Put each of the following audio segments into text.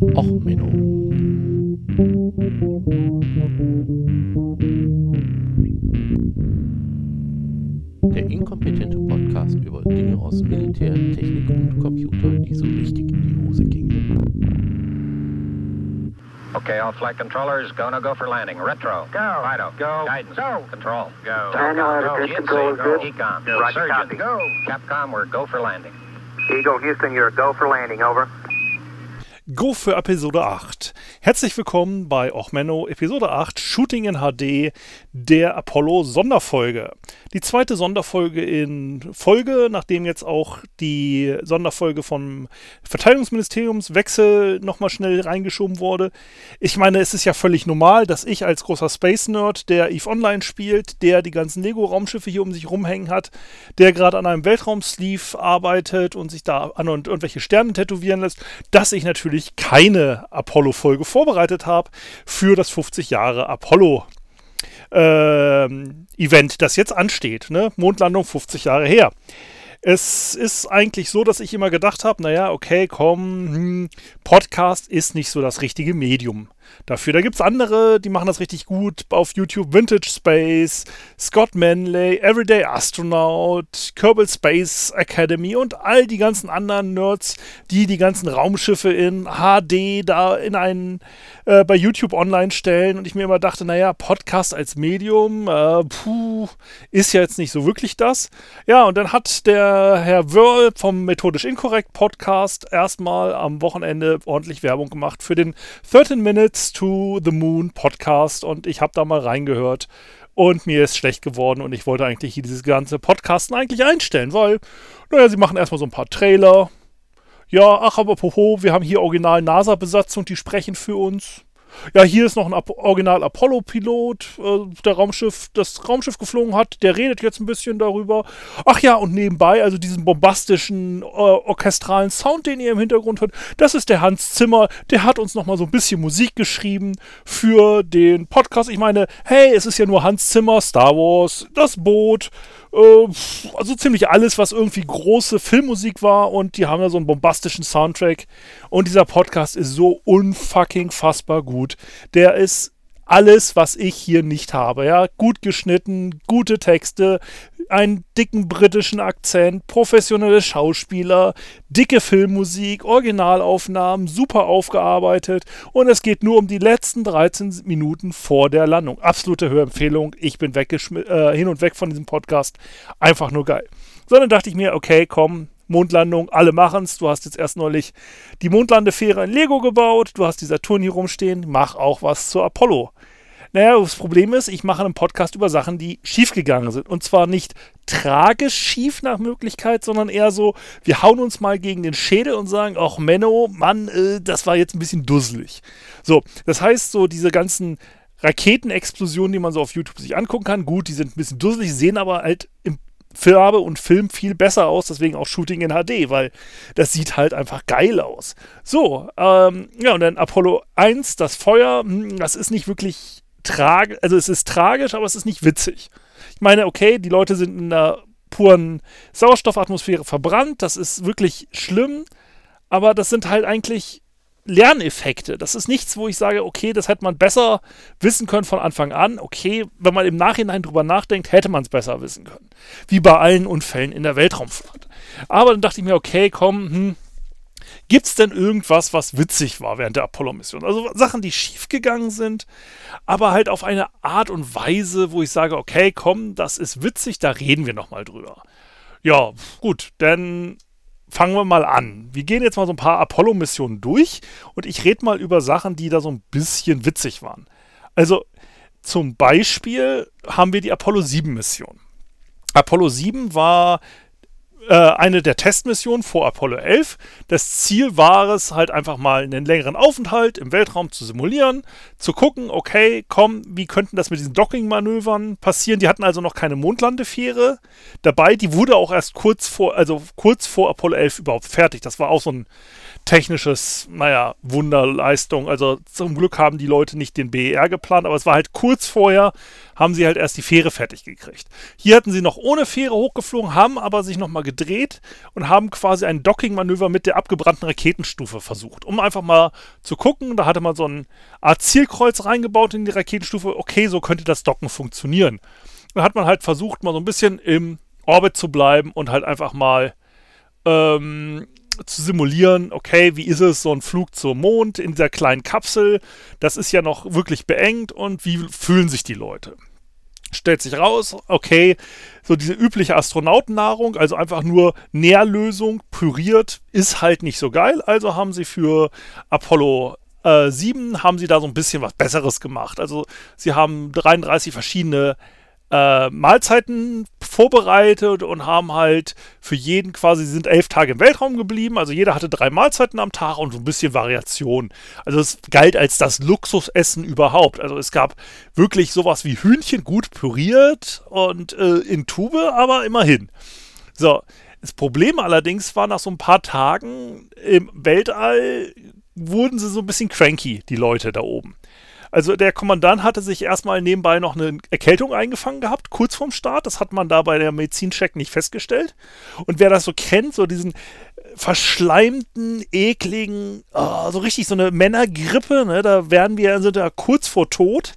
Och, Menno. Der inkompetente Podcast über Dinge aus Militär, Technik und Computer, die so richtig in die Hose gingen. Okay, all flight controllers, go no go for landing. Retro. Go. Fido. Go. Guidance. Go. Control. Go. Manual out of Go. grid control is good. Econ. Go. Roger, Surgeon. copy. Go. Capcom, we're go for landing. Eagle Houston, you're a go for landing, over. Go für Episode 8. Herzlich willkommen bei Ochmenno Episode 8 Shooting in HD der Apollo Sonderfolge. Die zweite Sonderfolge in Folge, nachdem jetzt auch die Sonderfolge vom Verteidigungsministeriumswechsel nochmal schnell reingeschoben wurde. Ich meine, es ist ja völlig normal, dass ich als großer Space-Nerd, der EVE Online spielt, der die ganzen Lego-Raumschiffe hier um sich rumhängen hat, der gerade an einem Weltraumsleeve arbeitet und sich da an und irgendwelche Sterne tätowieren lässt, dass ich natürlich keine Apollo-Folge vorbereitet habe für das 50 Jahre Apollo ähm, Event, das jetzt ansteht. Ne? Mondlandung 50 Jahre her. Es ist eigentlich so, dass ich immer gedacht habe, naja, okay, komm, hm, Podcast ist nicht so das richtige Medium dafür. Da gibt es andere, die machen das richtig gut auf YouTube. Vintage Space, Scott Manley, Everyday Astronaut, Kerbal Space Academy und all die ganzen anderen Nerds, die die ganzen Raumschiffe in HD da in einen äh, bei YouTube online stellen. Und ich mir immer dachte, naja, Podcast als Medium, äh, puh, ist ja jetzt nicht so wirklich das. Ja, und dann hat der Herr Wörl vom Methodisch Inkorrekt Podcast erstmal am Wochenende ordentlich Werbung gemacht für den 13 Minutes to the Moon Podcast und ich habe da mal reingehört und mir ist schlecht geworden und ich wollte eigentlich dieses ganze Podcasten eigentlich einstellen, weil, naja, sie machen erstmal so ein paar Trailer. Ja, ach, aber poho, wir haben hier original NASA-Besatzung, die sprechen für uns. Ja, hier ist noch ein Ap Original Apollo-Pilot, äh, der Raumschiff, das Raumschiff geflogen hat. Der redet jetzt ein bisschen darüber. Ach ja, und nebenbei, also diesen bombastischen, äh, orchestralen Sound, den ihr im Hintergrund hört, das ist der Hans Zimmer. Der hat uns nochmal so ein bisschen Musik geschrieben für den Podcast. Ich meine, hey, es ist ja nur Hans Zimmer, Star Wars, das Boot, also ziemlich alles, was irgendwie große Filmmusik war. Und die haben ja so einen bombastischen Soundtrack. Und dieser Podcast ist so unfucking fassbar gut. Der ist alles, was ich hier nicht habe. Ja, gut geschnitten, gute Texte, einen dicken britischen Akzent, professionelle Schauspieler, dicke Filmmusik, Originalaufnahmen, super aufgearbeitet und es geht nur um die letzten 13 Minuten vor der Landung. Absolute Hörempfehlung. Ich bin äh, hin und weg von diesem Podcast. Einfach nur geil. So, dann dachte ich mir, okay, komm, Mondlandung, alle machen's. Du hast jetzt erst neulich die Mondlandefähre in Lego gebaut, du hast die Saturn hier rumstehen, mach auch was zur Apollo. Naja, das Problem ist, ich mache einen Podcast über Sachen, die schiefgegangen sind. Und zwar nicht tragisch schief nach Möglichkeit, sondern eher so, wir hauen uns mal gegen den Schädel und sagen, ach Menno, Mann, äh, das war jetzt ein bisschen dusselig. So, das heißt, so diese ganzen Raketenexplosionen, die man so auf YouTube sich angucken kann, gut, die sind ein bisschen dusselig, sehen aber halt im Farbe und Film viel besser aus, deswegen auch Shooting in HD, weil das sieht halt einfach geil aus. So, ähm, ja, und dann Apollo 1, das Feuer, hm, das ist nicht wirklich tragisch, also es ist tragisch, aber es ist nicht witzig. Ich meine, okay, die Leute sind in einer puren Sauerstoffatmosphäre verbrannt, das ist wirklich schlimm, aber das sind halt eigentlich Lerneffekte. Das ist nichts, wo ich sage, okay, das hätte man besser wissen können von Anfang an. Okay, wenn man im Nachhinein drüber nachdenkt, hätte man es besser wissen können. Wie bei allen Unfällen in der Weltraumfahrt. Aber dann dachte ich mir, okay, komm, hm, Gibt es denn irgendwas, was witzig war während der Apollo-Mission? Also Sachen, die schiefgegangen sind, aber halt auf eine Art und Weise, wo ich sage, okay, komm, das ist witzig, da reden wir nochmal drüber. Ja, gut, dann fangen wir mal an. Wir gehen jetzt mal so ein paar Apollo-Missionen durch und ich rede mal über Sachen, die da so ein bisschen witzig waren. Also zum Beispiel haben wir die Apollo 7-Mission. Apollo 7 war äh, eine der Testmissionen vor Apollo 11. Das Ziel war es, halt einfach mal einen längeren Aufenthalt im Weltraum zu simulieren, zu gucken, okay, komm, wie könnten das mit diesen Docking-Manövern passieren? Die hatten also noch keine Mondlandefähre dabei. Die wurde auch erst kurz vor, also kurz vor Apollo 11 überhaupt fertig. Das war auch so ein technisches, naja, Wunderleistung. Also zum Glück haben die Leute nicht den BER geplant, aber es war halt kurz vorher, haben sie halt erst die Fähre fertig gekriegt. Hier hatten sie noch ohne Fähre hochgeflogen, haben aber sich nochmal gedreht und haben quasi ein Docking-Manöver mit der abgebrannten Raketenstufe versucht, um einfach mal zu gucken. Da hatte man so ein Art Zielkreuz reingebaut in die Raketenstufe. Okay, so könnte das Docken funktionieren. Da hat man halt versucht, mal so ein bisschen im Orbit zu bleiben und halt einfach mal ähm, zu simulieren, okay, wie ist es, so ein Flug zum Mond in dieser kleinen Kapsel? Das ist ja noch wirklich beengt und wie fühlen sich die Leute? Stellt sich raus, okay, so diese übliche Astronautennahrung, also einfach nur Nährlösung, püriert, ist halt nicht so geil. Also haben sie für Apollo äh, 7 haben sie da so ein bisschen was Besseres gemacht. Also sie haben 33 verschiedene äh, Mahlzeiten vorbereitet und haben halt für jeden quasi, sie sind elf Tage im Weltraum geblieben, also jeder hatte drei Mahlzeiten am Tag und so ein bisschen Variation. Also es galt als das Luxusessen überhaupt. Also es gab wirklich sowas wie Hühnchen, gut püriert und äh, in Tube, aber immerhin. So, das Problem allerdings war, nach so ein paar Tagen im Weltall wurden sie so ein bisschen cranky, die Leute da oben. Also der Kommandant hatte sich erstmal nebenbei noch eine Erkältung eingefangen gehabt, kurz vorm Start. Das hat man da bei der Medizincheck nicht festgestellt. Und wer das so kennt, so diesen verschleimten, ekligen, oh, so richtig so eine Männergrippe, ne, da werden wir, sind da kurz vor Tod.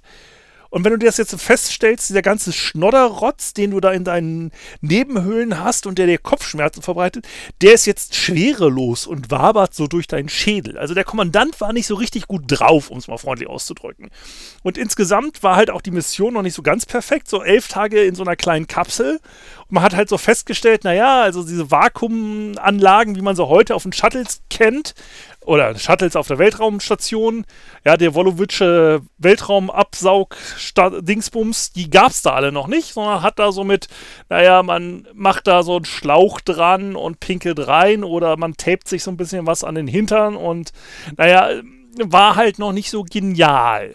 Und wenn du dir das jetzt feststellst, dieser ganze Schnodderrotz, den du da in deinen Nebenhöhlen hast und der dir Kopfschmerzen verbreitet, der ist jetzt schwerelos und wabert so durch deinen Schädel. Also der Kommandant war nicht so richtig gut drauf, um es mal freundlich auszudrücken. Und insgesamt war halt auch die Mission noch nicht so ganz perfekt. So elf Tage in so einer kleinen Kapsel. Und man hat halt so festgestellt, naja, also diese Vakuumanlagen, wie man sie heute auf den Shuttles kennt, oder Shuttles auf der Weltraumstation. Ja, der Wolowitsche Weltraumabsaug-Dingsbums, die gab es da alle noch nicht, sondern hat da so mit, naja, man macht da so einen Schlauch dran und pinkelt rein oder man tapet sich so ein bisschen was an den Hintern und, naja, war halt noch nicht so genial.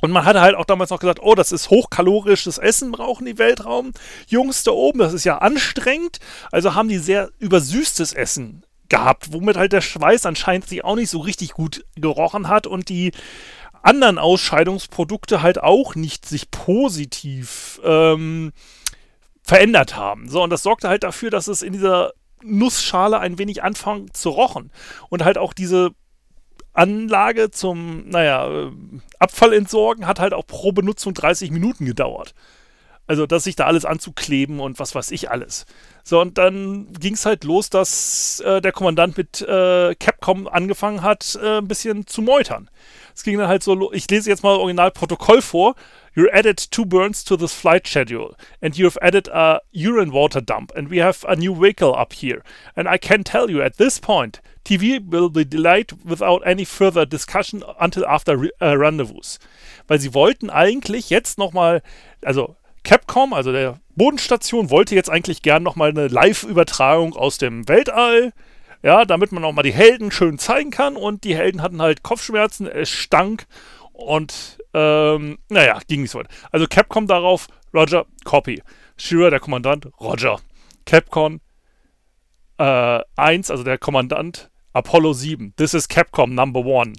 Und man hatte halt auch damals noch gesagt, oh, das ist hochkalorisches Essen, brauchen die Weltraumjungs da oben, das ist ja anstrengend. Also haben die sehr übersüßtes Essen gehabt, womit halt der Schweiß anscheinend sich auch nicht so richtig gut gerochen hat und die anderen Ausscheidungsprodukte halt auch nicht sich positiv ähm, verändert haben. So, und das sorgte halt dafür, dass es in dieser Nussschale ein wenig anfängt zu rochen. Und halt auch diese Anlage zum, naja, äh, Abfallentsorgen hat halt auch pro Benutzung 30 Minuten gedauert. Also, dass sich da alles anzukleben und was weiß ich alles. So, und dann ging es halt los, dass äh, der Kommandant mit äh, Capcom angefangen hat, äh, ein bisschen zu meutern. Es ging dann halt so, ich lese jetzt mal Originalprotokoll vor. You added two burns to this flight schedule, and you have added a urine water dump, and we have a new vehicle up here. And I can tell you at this point, TV will be delayed without any further discussion until after uh, rendezvous. Weil sie wollten eigentlich jetzt nochmal, also Capcom, also der Bodenstation, wollte jetzt eigentlich gern nochmal eine Live-Übertragung aus dem Weltall. Ja, damit man nochmal die Helden schön zeigen kann. Und die Helden hatten halt Kopfschmerzen, es stank und ähm, naja, ging nicht so weit. Also Capcom darauf, Roger, Copy. Shira, der Kommandant, Roger. Capcom äh, 1, also der Kommandant, Apollo 7. This is Capcom Number 1.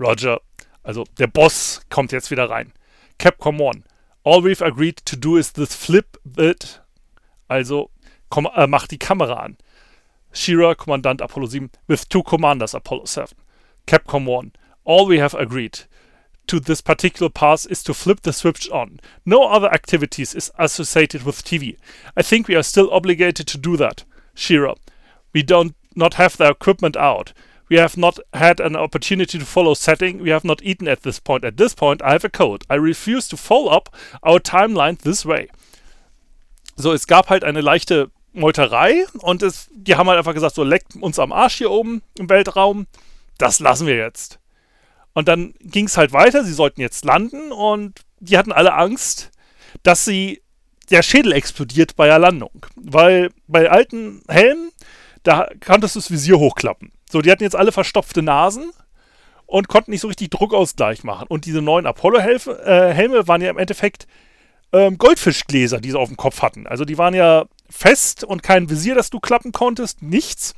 Roger. Also der Boss kommt jetzt wieder rein. Capcom 1. All we've agreed to do is this flip it. Also komm, äh, mach die Kamera an. Shira, Kommandant Apollo 7, with two commanders Apollo 7. Capcom 1. All we have agreed to this particular pass is to flip the switch on. No other activities is associated with TV. I think we are still obligated to do that. Shira. We don't not have the equipment out. We have not had an opportunity to follow setting. We have not eaten at this point. At this point, I have a code. I refuse to follow up our timeline this way. So, es gab halt eine leichte Meuterei und es, die haben halt einfach gesagt, so leckt uns am Arsch hier oben im Weltraum. Das lassen wir jetzt. Und dann ging es halt weiter. Sie sollten jetzt landen und die hatten alle Angst, dass sie der Schädel explodiert bei der Landung. Weil bei alten Helmen, da konntest du das Visier hochklappen. So, die hatten jetzt alle verstopfte Nasen und konnten nicht so richtig Druckausgleich machen. Und diese neuen Apollo-Helme äh, waren ja im Endeffekt ähm, Goldfischgläser, die sie auf dem Kopf hatten. Also die waren ja fest und kein Visier, das du klappen konntest, nichts.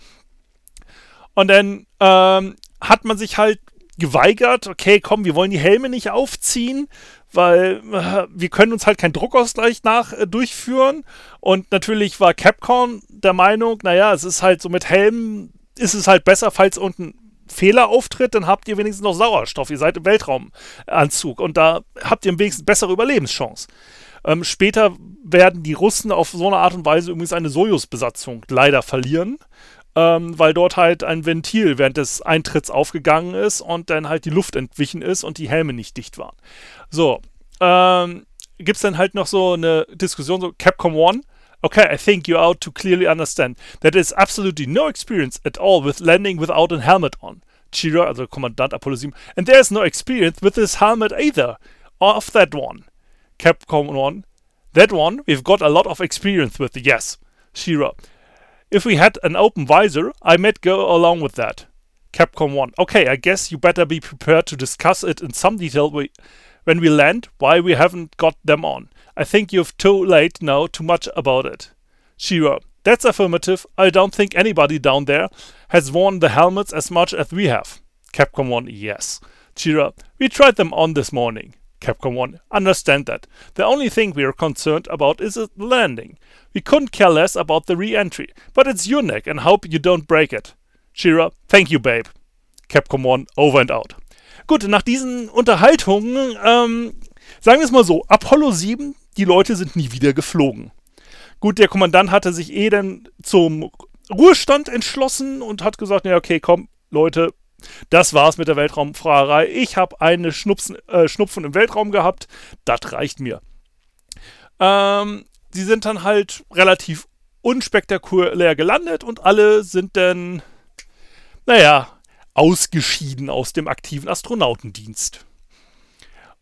Und dann ähm, hat man sich halt geweigert, okay, komm, wir wollen die Helme nicht aufziehen, weil äh, wir können uns halt keinen Druckausgleich nach äh, durchführen. Und natürlich war Capcom der Meinung, naja, es ist halt so mit Helmen, ist es halt besser, falls unten Fehler auftritt, dann habt ihr wenigstens noch Sauerstoff. Ihr seid im Weltraumanzug und da habt ihr wenigstens bessere Überlebenschance. Ähm, später werden die Russen auf so eine Art und Weise übrigens eine Sojus-Besatzung leider verlieren ähm, weil dort halt ein Ventil während des Eintritts aufgegangen ist und dann halt die Luft entwichen ist und die Helme nicht dicht waren. So, ähm, gibt es dann halt noch so eine Diskussion, so Capcom One. Okay, I think you ought to clearly understand that there's absolutely no experience at all with landing without a helmet on. Chira, also Kommandant Apollo 7, and there's no experience with this helmet either. Of that one. Capcom One. That one we've got a lot of experience with, yes. Shira. If we had an open visor, I might go along with that. Capcom 1. Okay, I guess you better be prepared to discuss it in some detail we, when we land, why we haven't got them on. I think you've too late now too much about it. Shira. That's affirmative. I don't think anybody down there has worn the helmets as much as we have. Capcom 1. Yes. Shira. We tried them on this morning. Capcom 1. Understand that. The only thing we are concerned about is the landing. We couldn't care less about the re-entry, but it's your neck and hope you don't break it. Shira, thank you, babe. Capcom 1, over and out. Gut, nach diesen Unterhaltungen, ähm, sagen wir es mal so, Apollo 7, die Leute sind nie wieder geflogen. Gut, der Kommandant hatte sich eh dann zum Ruhestand entschlossen und hat gesagt, ja, okay, komm, Leute, das war's mit der Weltraumfahrerei. Ich habe eine Schnupsen, äh, Schnupfen im Weltraum gehabt. Das reicht mir. Ähm, sie sind dann halt relativ unspektakulär gelandet und alle sind dann, naja, ausgeschieden aus dem aktiven Astronautendienst.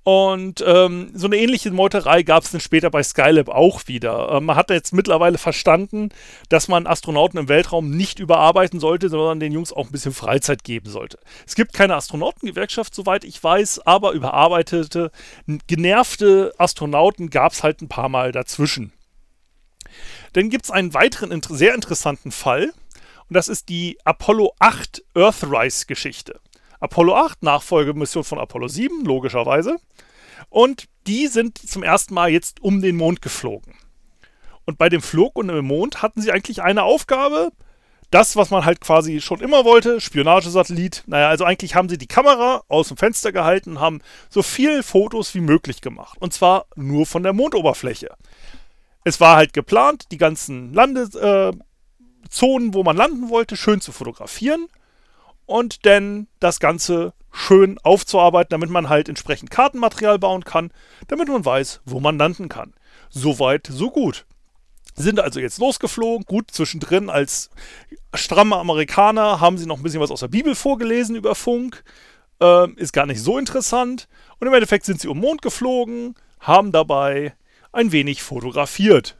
Und ähm, so eine ähnliche Meuterei gab es dann später bei Skylab auch wieder. Ähm, man hat jetzt mittlerweile verstanden, dass man Astronauten im Weltraum nicht überarbeiten sollte, sondern den Jungs auch ein bisschen Freizeit geben sollte. Es gibt keine Astronautengewerkschaft, soweit ich weiß, aber überarbeitete, genervte Astronauten gab es halt ein paar Mal dazwischen. Dann gibt es einen weiteren sehr interessanten Fall. Und das ist die Apollo 8 Earthrise-Geschichte. Apollo 8, Nachfolgemission von Apollo 7, logischerweise. Und die sind zum ersten Mal jetzt um den Mond geflogen. Und bei dem Flug und dem Mond hatten sie eigentlich eine Aufgabe. Das, was man halt quasi schon immer wollte, Spionagesatellit. Naja, also eigentlich haben sie die Kamera aus dem Fenster gehalten, haben so viele Fotos wie möglich gemacht. Und zwar nur von der Mondoberfläche. Es war halt geplant, die ganzen Landezonen, äh, wo man landen wollte, schön zu fotografieren und dann das Ganze schön aufzuarbeiten, damit man halt entsprechend Kartenmaterial bauen kann, damit man weiß, wo man landen kann. Soweit, so gut. Sind also jetzt losgeflogen. Gut, zwischendrin als stramme Amerikaner haben sie noch ein bisschen was aus der Bibel vorgelesen über Funk. Ähm, ist gar nicht so interessant. Und im Endeffekt sind sie um Mond geflogen, haben dabei ein wenig fotografiert.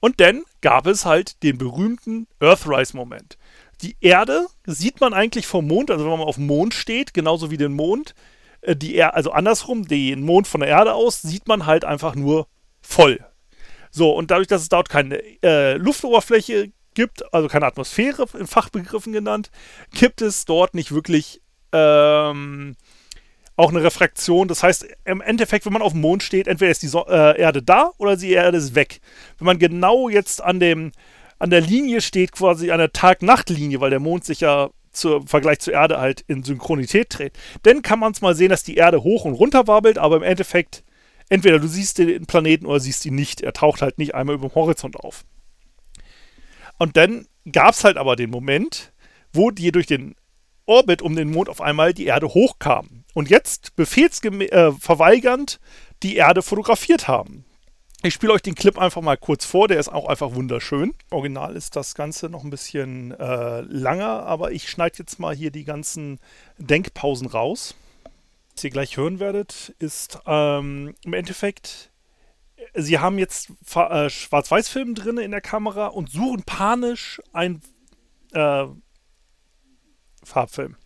Und dann gab es halt den berühmten Earthrise-Moment die Erde sieht man eigentlich vom Mond, also wenn man auf dem Mond steht, genauso wie den Mond, äh, die er also andersrum, den Mond von der Erde aus, sieht man halt einfach nur voll. So, und dadurch, dass es dort keine äh, Luftoberfläche gibt, also keine Atmosphäre in Fachbegriffen genannt, gibt es dort nicht wirklich ähm, auch eine Refraktion. Das heißt, im Endeffekt, wenn man auf dem Mond steht, entweder ist die so äh, Erde da oder die Erde ist weg. Wenn man genau jetzt an dem an der Linie steht, quasi an der Tag-Nacht-Linie, weil der Mond sich ja im Vergleich zur Erde halt in Synchronität dreht, dann kann man es mal sehen, dass die Erde hoch und runter wabbelt, aber im Endeffekt, entweder du siehst den Planeten oder siehst ihn nicht. Er taucht halt nicht einmal über dem Horizont auf. Und dann gab es halt aber den Moment, wo die durch den Orbit um den Mond auf einmal die Erde hochkam. Und jetzt befehlsverweigernd äh, die Erde fotografiert haben. Ich spiele euch den Clip einfach mal kurz vor, der ist auch einfach wunderschön. Original ist das Ganze noch ein bisschen äh, langer, aber ich schneide jetzt mal hier die ganzen Denkpausen raus. Was ihr gleich hören werdet, ist ähm, im Endeffekt, sie haben jetzt äh, Schwarz-Weiß-Film drin in der Kamera und suchen panisch einen äh, Farbfilm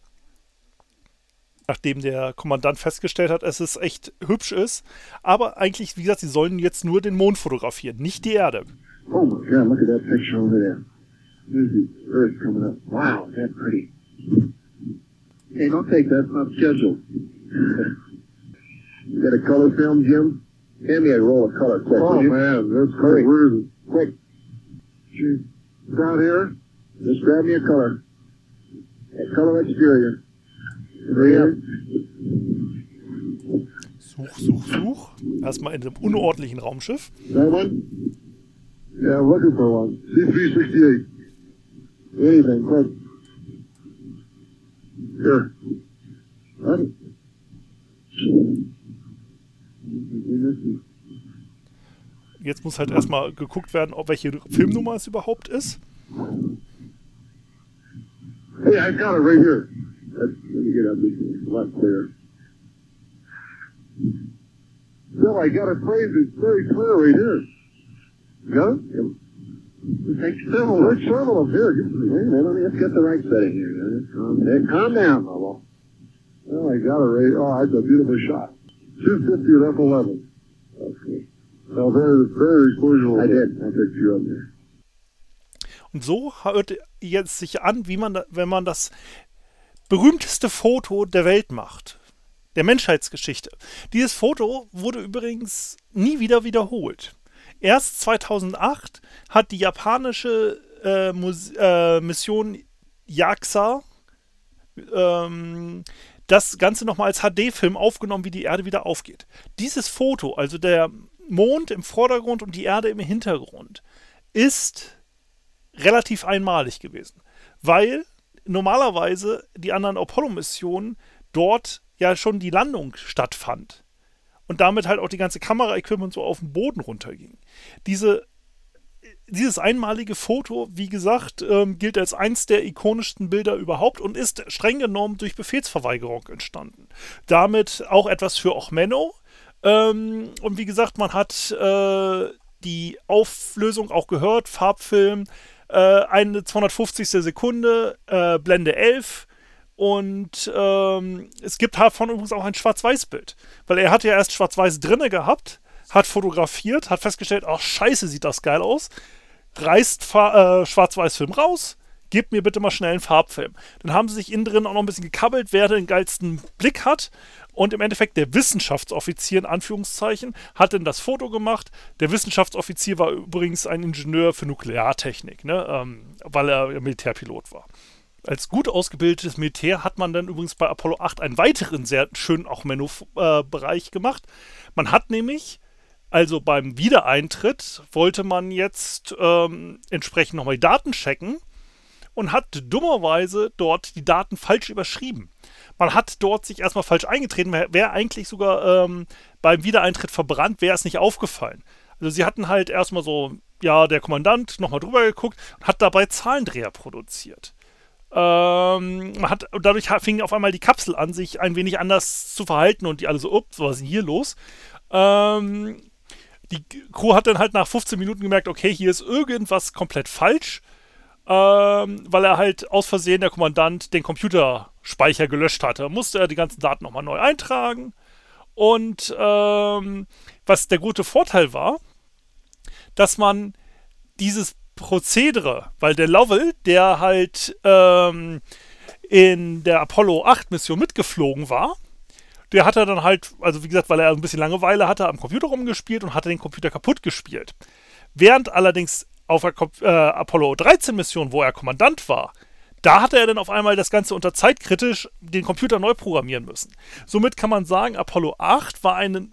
nachdem der Kommandant festgestellt hat, dass es echt hübsch ist. Aber eigentlich, wie gesagt, sie sollen jetzt nur den Mond fotografieren, nicht die Erde. Oh my God, look at that picture over there. There's the Earth coming up. Wow, is that pretty? Hey, don't take that. It's not scheduled. you got a color film, Jim? Hand me a roll of color quick. Oh, man, that's Hurry. is it? Quick. Gee, Down here? Just grab me a color. A color exterior. Up. Such, such, such. Erstmal in einem unordentlichen Raumschiff. That one? Yeah, I'm looking for one. C368. Anything, quick. Here. What? Jetzt muss halt erstmal geguckt werden, ob welche Filmnummer es überhaupt ist. Hey, I got it right here. Let's, let me get up this a lot clearer. Bill, I got a phrase that's very clear right here. You got it? Take several. There's several of them here. Give it to me. Wait a minute, let's get the right setting here. huh? Calm, hey, calm down, Lobo. Oh, I got it right. Oh, that's a beautiful shot. 250 at F11. Okay. Now, very, very visual. I did. I picked you up there. Und so hört jetzt sich an, wie man, wenn man das berühmteste Foto der Welt macht. Der Menschheitsgeschichte. Dieses Foto wurde übrigens nie wieder wiederholt. Erst 2008 hat die japanische äh, äh, Mission JAXA ähm, das Ganze nochmal als HD-Film aufgenommen, wie die Erde wieder aufgeht. Dieses Foto, also der Mond im Vordergrund und die Erde im Hintergrund, ist relativ einmalig gewesen, weil normalerweise die anderen Apollo-Missionen dort ja schon die Landung stattfand und damit halt auch die ganze Kameraequipment so auf den Boden runterging. Diese, dieses einmalige Foto, wie gesagt, ähm, gilt als eins der ikonischsten Bilder überhaupt und ist streng genommen durch Befehlsverweigerung entstanden. Damit auch etwas für Ochmenno. Ähm, und wie gesagt, man hat äh, die Auflösung auch gehört, Farbfilm, äh, eine 250. Sekunde, äh, Blende 11 und ähm, es gibt davon übrigens auch ein Schwarz-Weiß-Bild, weil er hat ja erst Schwarz-Weiß drinne gehabt, hat fotografiert, hat festgestellt, ach scheiße, sieht das geil aus, reißt äh, Schwarz-Weiß-Film raus, gebt mir bitte mal schnell einen Farbfilm. Dann haben sie sich innen drin auch noch ein bisschen gekabbelt, wer den geilsten Blick hat. Und im Endeffekt der Wissenschaftsoffizier in Anführungszeichen hat dann das Foto gemacht. Der Wissenschaftsoffizier war übrigens ein Ingenieur für Nukleartechnik, ne? ähm, weil er Militärpilot war. Als gut ausgebildetes Militär hat man dann übrigens bei Apollo 8 einen weiteren sehr schönen auch Menü-Bereich gemacht. Man hat nämlich, also beim Wiedereintritt, wollte man jetzt ähm, entsprechend nochmal die Daten checken und hat dummerweise dort die Daten falsch überschrieben. Man hat dort sich erstmal falsch eingetreten, wäre eigentlich sogar ähm, beim Wiedereintritt verbrannt, wäre es nicht aufgefallen. Also sie hatten halt erstmal so, ja, der Kommandant nochmal drüber geguckt und hat dabei Zahlendreher produziert. Ähm, man hat, und dadurch fing auf einmal die Kapsel an, sich ein wenig anders zu verhalten und die alle so, ups, was ist denn hier los? Ähm, die Crew hat dann halt nach 15 Minuten gemerkt, okay, hier ist irgendwas komplett falsch, ähm, weil er halt aus Versehen der Kommandant den Computerspeicher gelöscht hatte. Musste er die ganzen Daten nochmal neu eintragen. Und ähm, was der gute Vorteil war, dass man dieses Prozedere, weil der Lovell, der halt ähm, in der Apollo 8 Mission mitgeflogen war, der hat er dann halt, also wie gesagt, weil er ein bisschen Langeweile hatte, am Computer rumgespielt und hatte den Computer kaputt gespielt. Während allerdings auf der äh, Apollo 13 Mission, wo er Kommandant war, da hatte er dann auf einmal das Ganze unter zeitkritisch den Computer neu programmieren müssen. Somit kann man sagen, Apollo 8 war eine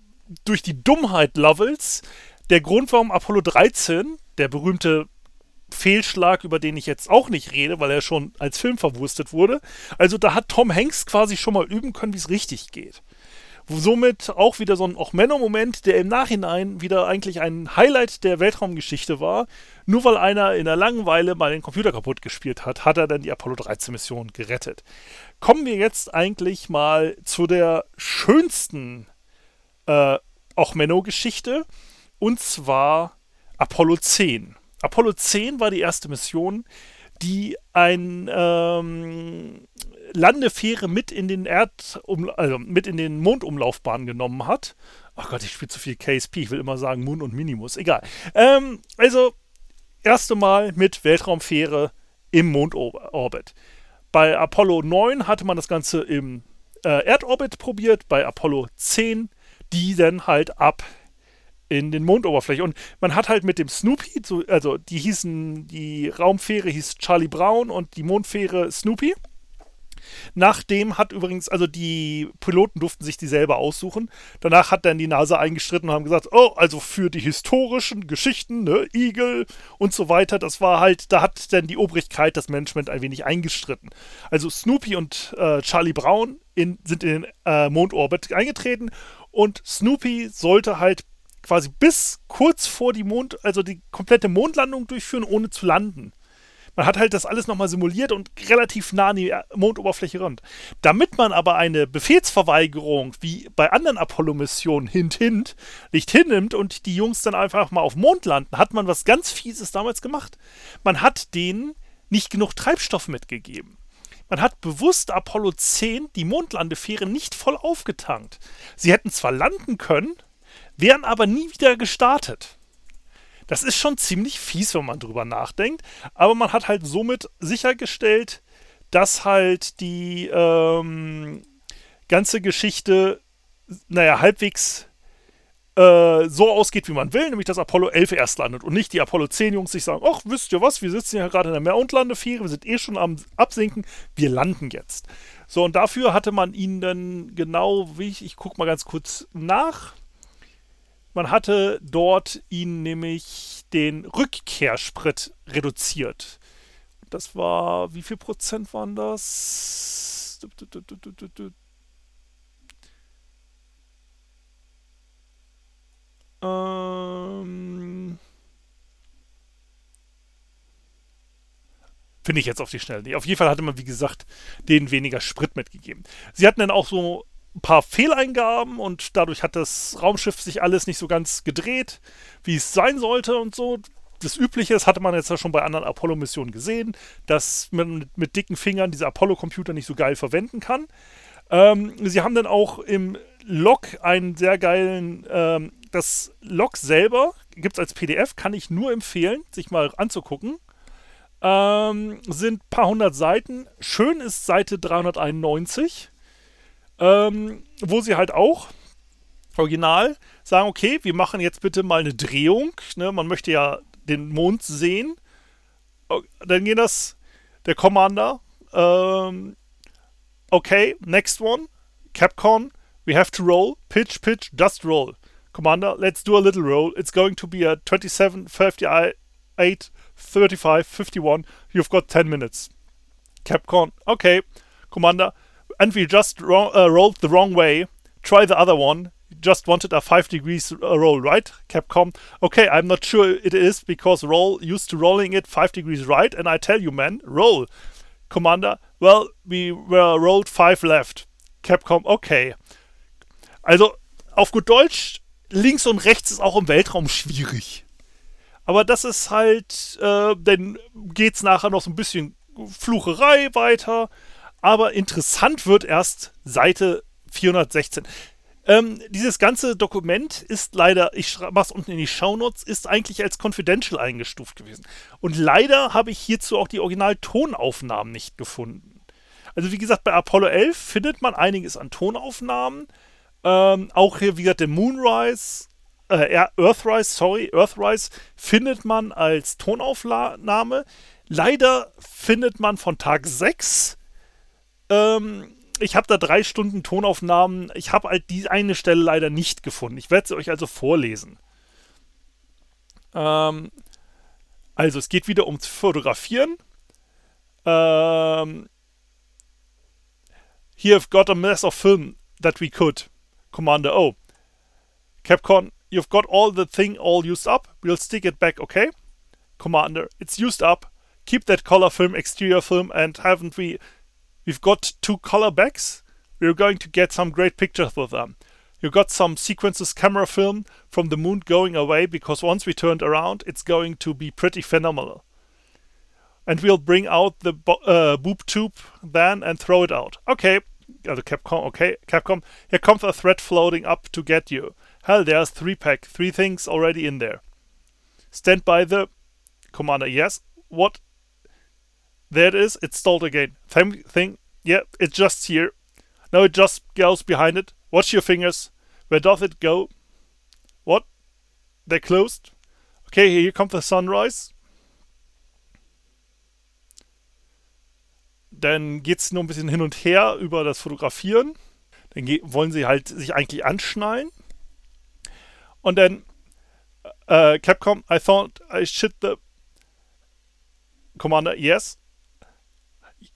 durch die Dummheit Lovels der Grund, warum Apollo 13, der berühmte Fehlschlag, über den ich jetzt auch nicht rede, weil er schon als Film verwurstet wurde. Also da hat Tom Hanks quasi schon mal üben können, wie es richtig geht. Somit auch wieder so ein Ochmenno-Moment, der im Nachhinein wieder eigentlich ein Highlight der Weltraumgeschichte war. Nur weil einer in der Langeweile mal den Computer kaputt gespielt hat, hat er dann die Apollo 13 Mission gerettet. Kommen wir jetzt eigentlich mal zu der schönsten äh, Ochmenno-Geschichte und zwar Apollo 10. Apollo 10 war die erste Mission, die ein ähm, Landefähre mit in den Erd also mit in den Mondumlaufbahn genommen hat. Ach Gott, ich spiele zu viel KSP, ich will immer sagen Moon und Minimus, egal. Ähm, also, erste Mal mit Weltraumfähre im Mondorbit. Bei Apollo 9 hatte man das Ganze im äh, Erdorbit probiert, bei Apollo 10 die dann halt ab in den Mondoberfläche. Und man hat halt mit dem Snoopy, so, also die hießen, die Raumfähre hieß Charlie Brown und die Mondfähre Snoopy. Nachdem hat übrigens, also die Piloten durften sich die selber aussuchen. Danach hat dann die NASA eingestritten und haben gesagt, oh, also für die historischen Geschichten, ne, Eagle und so weiter, das war halt, da hat dann die Obrigkeit, das Management ein wenig eingestritten. Also Snoopy und äh, Charlie Brown in, sind in den äh, Mondorbit eingetreten und Snoopy sollte halt quasi bis kurz vor die Mond, also die komplette Mondlandung durchführen, ohne zu landen. Man hat halt das alles nochmal simuliert und relativ nah an die Mondoberfläche ran. Damit man aber eine Befehlsverweigerung wie bei anderen Apollo-Missionen hint, hint nicht hinnimmt und die Jungs dann einfach mal auf Mond landen, hat man was ganz Fieses damals gemacht. Man hat denen nicht genug Treibstoff mitgegeben. Man hat bewusst Apollo 10 die Mondlandefähre nicht voll aufgetankt. Sie hätten zwar landen können, wären aber nie wieder gestartet. Das ist schon ziemlich fies, wenn man drüber nachdenkt. Aber man hat halt somit sichergestellt, dass halt die ähm, ganze Geschichte, naja, halbwegs äh, so ausgeht, wie man will, nämlich dass Apollo 11 erst landet und nicht die Apollo 10 Jungs sich sagen, ach, wisst ihr was, wir sitzen ja gerade in der Mondlandefähre, wir sind eh schon am Absinken, wir landen jetzt. So, und dafür hatte man ihnen dann genau, wie ich, ich gucke mal ganz kurz nach, man hatte dort ihnen nämlich den Rückkehrsprit reduziert. Das war, wie viel Prozent waren das? Ähm. Finde ich jetzt auf die Schnelle nicht. Auf jeden Fall hatte man, wie gesagt, denen weniger Sprit mitgegeben. Sie hatten dann auch so ein paar Fehleingaben und dadurch hat das Raumschiff sich alles nicht so ganz gedreht, wie es sein sollte und so. Das Übliche, das hatte man jetzt ja schon bei anderen Apollo-Missionen gesehen, dass man mit, dicken Fingern diese Apollo-Computer nicht so geil verwenden kann. Ähm, sie haben dann auch im Log einen sehr geilen, ähm, das Log selber gibt es als PDF, kann ich nur empfehlen, sich mal anzugucken. Ähm, sind ein paar hundert Seiten. Schön ist Seite 391 ähm, wo sie halt auch original sagen, okay, wir machen jetzt bitte mal eine Drehung. Ne? Man möchte ja den Mond sehen. Dann geht das, der Commander, ähm, okay, next one, Capcom, we have to roll, pitch, pitch, just roll. Commander, let's do a little roll. It's going to be a 27, 58, 35, 51. You've got 10 minutes. Capcom, okay. Commander, and we just ro uh, rolled the wrong way. Try the other one. Just wanted a 5 degrees uh, roll, right? Capcom. Okay, I'm not sure it is because roll used to rolling it 5 degrees right, and I tell you, man, roll. Commander, well, we were rolled 5 left. Capcom, okay. Also, auf gut Deutsch, links und rechts ist auch im Weltraum schwierig. Aber das ist halt, äh, dann geht's nachher noch so ein bisschen Flucherei weiter. Aber interessant wird erst Seite 416. Ähm, dieses ganze Dokument ist leider, ich mach's unten in die Shownotes, ist eigentlich als confidential eingestuft gewesen. Und leider habe ich hierzu auch die Original-Tonaufnahmen nicht gefunden. Also wie gesagt, bei Apollo 11 findet man einiges an Tonaufnahmen. Ähm, auch hier, wie gesagt, der Moonrise, äh, Earthrise, sorry, Earthrise findet man als Tonaufnahme. Leider findet man von Tag 6 ähm, ich habe da drei Stunden Tonaufnahmen. Ich habe halt die eine Stelle leider nicht gefunden. Ich werde sie euch also vorlesen. Ähm, also es geht wieder ums Fotografieren. Ähm, Here I've got a mess of film that we could. Commander O. Capcom, you've got all the thing all used up. We'll stick it back, okay? Commander, it's used up. Keep that color film, exterior film, and haven't we We've got two color backs. We're going to get some great pictures with them. You've got some sequences camera film from the moon going away because once we turned around, it's going to be pretty phenomenal. And we'll bring out the uh, boob tube then and throw it out. Okay, uh, Capcom. Okay, Capcom. Here comes a threat floating up to get you. Hell, there's three pack, three things already in there. Stand by the commander. Yes. What there it is. It's stalled again. Same thing. Yeah, it's just here. No, it just goes behind it. Watch your fingers. Where doth it go? What? They're closed. Okay, here comes the sunrise. Dann geht's nur ein bisschen hin und her über das Fotografieren. Dann wollen sie halt sich eigentlich anschnallen. Und dann äh, Capcom, I thought I shit the Commander, yes.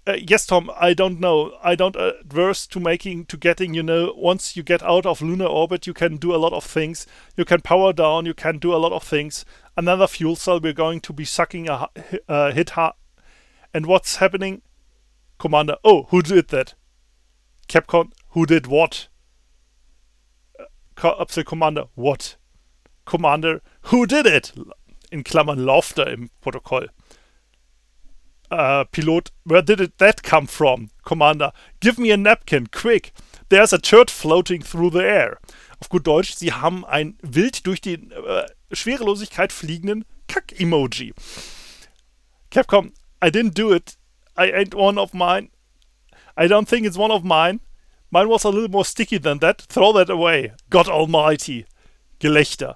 Uh, yes, Tom, I don't know. I don't adverse to making, to getting, you know, once you get out of lunar orbit, you can do a lot of things. You can power down, you can do a lot of things. Another fuel cell, we're going to be sucking a hi- uh, hit hard. And what's happening? Commander, oh, who did that? Capcom, who did what? Uh, Co- Upsell Commander, what? Commander, who did it? In Klammern Laughter im Protokoll. Uh, Pilot, where did it that come from? Commander, give me a napkin, quick. There's a turd floating through the air. Auf gut Deutsch, sie haben ein wild durch die äh, Schwerelosigkeit fliegenden Kack-Emoji. Capcom, I didn't do it. I ain't one of mine. I don't think it's one of mine. Mine was a little more sticky than that. Throw that away. God almighty. Gelächter.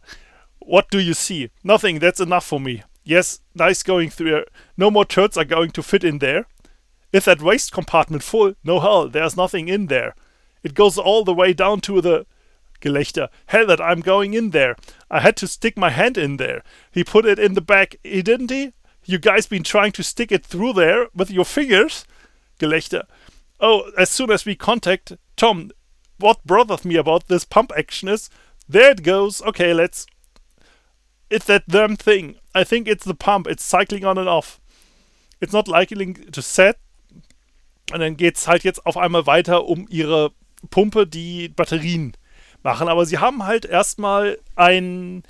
What do you see? Nothing. That's enough for me. Yes, nice going through. No more turds are going to fit in there. Is that waste compartment full? No hell, there's nothing in there. It goes all the way down to the Gelächter. Hell that I'm going in there. I had to stick my hand in there. He put it in the back, he didn't he? You guys been trying to stick it through there with your fingers? Gelächter. Oh, as soon as we contact Tom, what bothers me about this pump action is there it goes. Okay, let's. It's that damn thing. I think it's the pump. It's cycling on and off. It's not likely to set. Und dann geht's halt jetzt auf einmal weiter um ihre Pumpe, die Batterien machen. Aber sie haben halt erstmal einen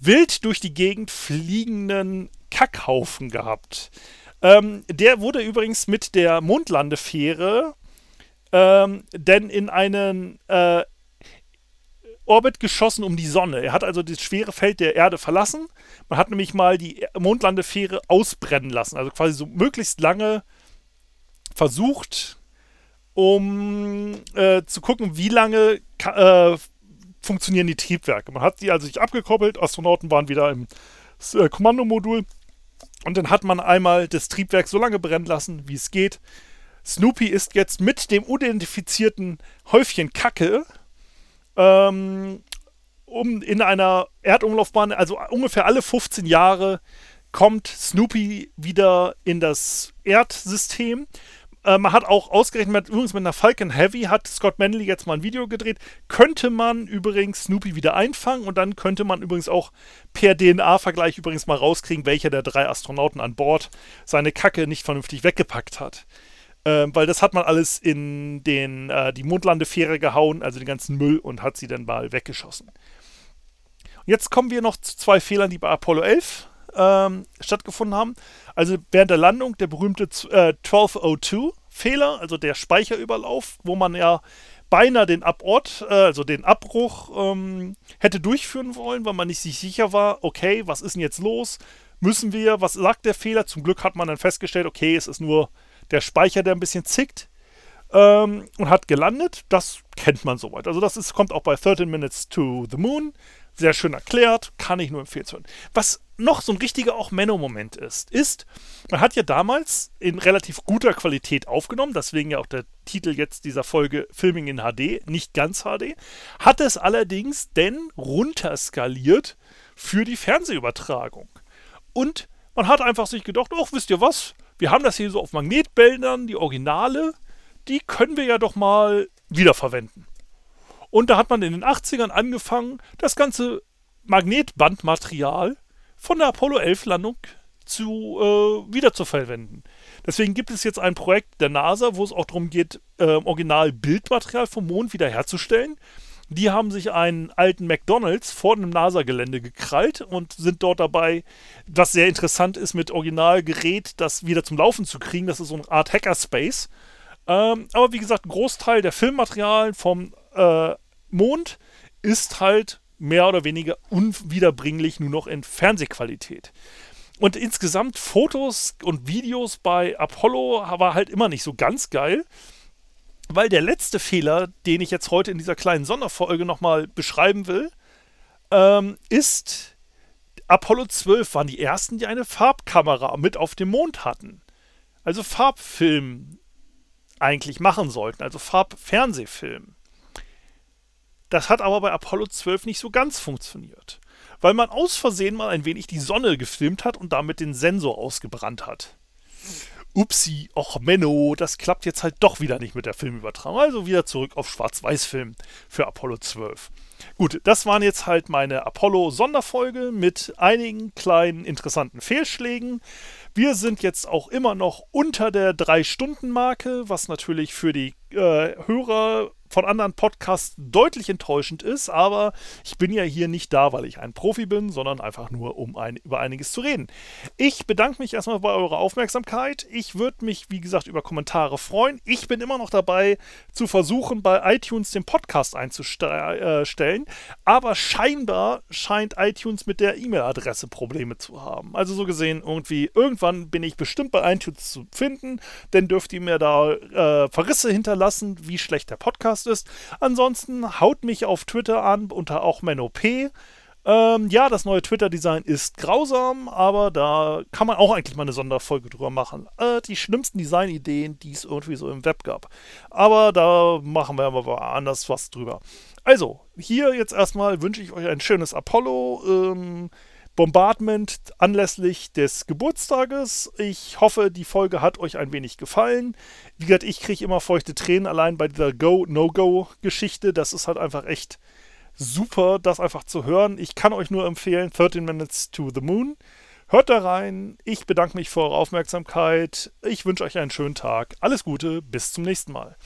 wild durch die Gegend fliegenden Kackhaufen gehabt. Ähm, der wurde übrigens mit der Mondlandefähre ähm, denn in einen äh, Orbit geschossen um die Sonne. Er hat also das schwere Feld der Erde verlassen. Man hat nämlich mal die Mondlandefähre ausbrennen lassen. Also quasi so möglichst lange versucht, um äh, zu gucken, wie lange äh, funktionieren die Triebwerke. Man hat sie also sich abgekoppelt, Astronauten waren wieder im äh, Kommandomodul und dann hat man einmal das Triebwerk so lange brennen lassen, wie es geht. Snoopy ist jetzt mit dem unidentifizierten Häufchen Kacke ähm, um in einer Erdumlaufbahn, also ungefähr alle 15 Jahre, kommt Snoopy wieder in das Erdsystem. Äh, man hat auch ausgerechnet, mit, übrigens mit einer Falcon Heavy hat Scott Manley jetzt mal ein Video gedreht. Könnte man übrigens Snoopy wieder einfangen und dann könnte man übrigens auch per DNA-Vergleich übrigens mal rauskriegen, welcher der drei Astronauten an Bord seine Kacke nicht vernünftig weggepackt hat. Ähm, weil das hat man alles in den, äh, die Mondlandefähre gehauen, also den ganzen Müll, und hat sie dann mal weggeschossen. Und jetzt kommen wir noch zu zwei Fehlern, die bei Apollo 11 ähm, stattgefunden haben. Also während der Landung der berühmte äh, 1202-Fehler, also der Speicherüberlauf, wo man ja beinahe den Abort, äh, also den Abbruch ähm, hätte durchführen wollen, weil man nicht sich sicher war, okay, was ist denn jetzt los? Müssen wir, was sagt der Fehler? Zum Glück hat man dann festgestellt, okay, es ist nur der Speicher, der ein bisschen zickt ähm, und hat gelandet. Das kennt man soweit. Also das ist, kommt auch bei 13 Minutes to the Moon. Sehr schön erklärt, kann ich nur empfehlen. Was noch so ein richtiger auch Menno-Moment ist, ist, man hat ja damals in relativ guter Qualität aufgenommen, deswegen ja auch der Titel jetzt dieser Folge Filming in HD, nicht ganz HD, hat es allerdings denn runterskaliert für die Fernsehübertragung. Und man hat einfach sich gedacht, ach, wisst ihr was, wir haben das hier so auf Magnetbändern, die Originale, die können wir ja doch mal wiederverwenden. Und da hat man in den 80ern angefangen, das ganze Magnetbandmaterial von der Apollo 11 Landung zu äh, wiederzuverwenden. Deswegen gibt es jetzt ein Projekt der NASA, wo es auch darum geht, äh, original Bildmaterial vom Mond wiederherzustellen. Die haben sich einen alten McDonalds vor dem NASA-Gelände gekrallt und sind dort dabei, was sehr interessant ist, mit Originalgerät das wieder zum Laufen zu kriegen. Das ist so eine Art Hackerspace. Ähm, aber wie gesagt, ein Großteil der Filmmaterialien vom äh, Mond ist halt mehr oder weniger unwiederbringlich nur noch in Fernsehqualität. und insgesamt Fotos und Videos bei Apollo war halt immer nicht so ganz geil. Weil der letzte Fehler, den ich jetzt heute in dieser kleinen Sonderfolge nochmal beschreiben will, ähm, ist, Apollo 12 waren die ersten, die eine Farbkamera mit auf dem Mond hatten. Also Farbfilm eigentlich machen sollten, also Farbfernsehfilm. Das hat aber bei Apollo 12 nicht so ganz funktioniert, weil man aus Versehen mal ein wenig die Sonne gefilmt hat und damit den Sensor ausgebrannt hat. Upsi, och Menno, das klappt jetzt halt doch wieder nicht mit der Filmübertragung. Also wieder zurück auf Schwarz-Weiß-Film für Apollo 12. Gut, das waren jetzt halt meine Apollo-Sonderfolge mit einigen kleinen interessanten Fehlschlägen. Wir sind jetzt auch immer noch unter der 3-Stunden-Marke, was natürlich für die äh, Hörer von anderen Podcasts deutlich enttäuschend ist, aber ich bin ja hier nicht da, weil ich ein Profi bin, sondern einfach nur, um ein, über einiges zu reden. Ich bedanke mich erstmal bei eurer Aufmerksamkeit. Ich würde mich, wie gesagt, über Kommentare freuen. Ich bin immer noch dabei, zu versuchen, bei iTunes den Podcast einzustellen, aber scheinbar scheint iTunes mit der E-Mail-Adresse Probleme zu haben. Also so gesehen, irgendwie, irgendwann bin ich bestimmt bei iTunes zu finden, denn dürft ihr mir da äh, Verrisse hinterlassen, wie schlecht der Podcast Podcast ist. Ansonsten haut mich auf Twitter an unter auch MenOP. Ähm, ja, das neue Twitter-Design ist grausam, aber da kann man auch eigentlich mal eine Sonderfolge drüber machen. Äh, die schlimmsten Design-Ideen, die es irgendwie so im Web gab. Aber da machen wir aber anders was drüber. Also, hier jetzt erstmal wünsche ich euch ein schönes Apollo. Ähm, Bombardment anlässlich des Geburtstages. Ich hoffe, die Folge hat euch ein wenig gefallen. Wie gesagt, ich kriege immer feuchte Tränen allein bei dieser Go-No-Go-Geschichte. Das ist halt einfach echt super, das einfach zu hören. Ich kann euch nur empfehlen, 13 Minutes to the Moon. Hört da rein. Ich bedanke mich für eure Aufmerksamkeit. Ich wünsche euch einen schönen Tag. Alles Gute, bis zum nächsten Mal.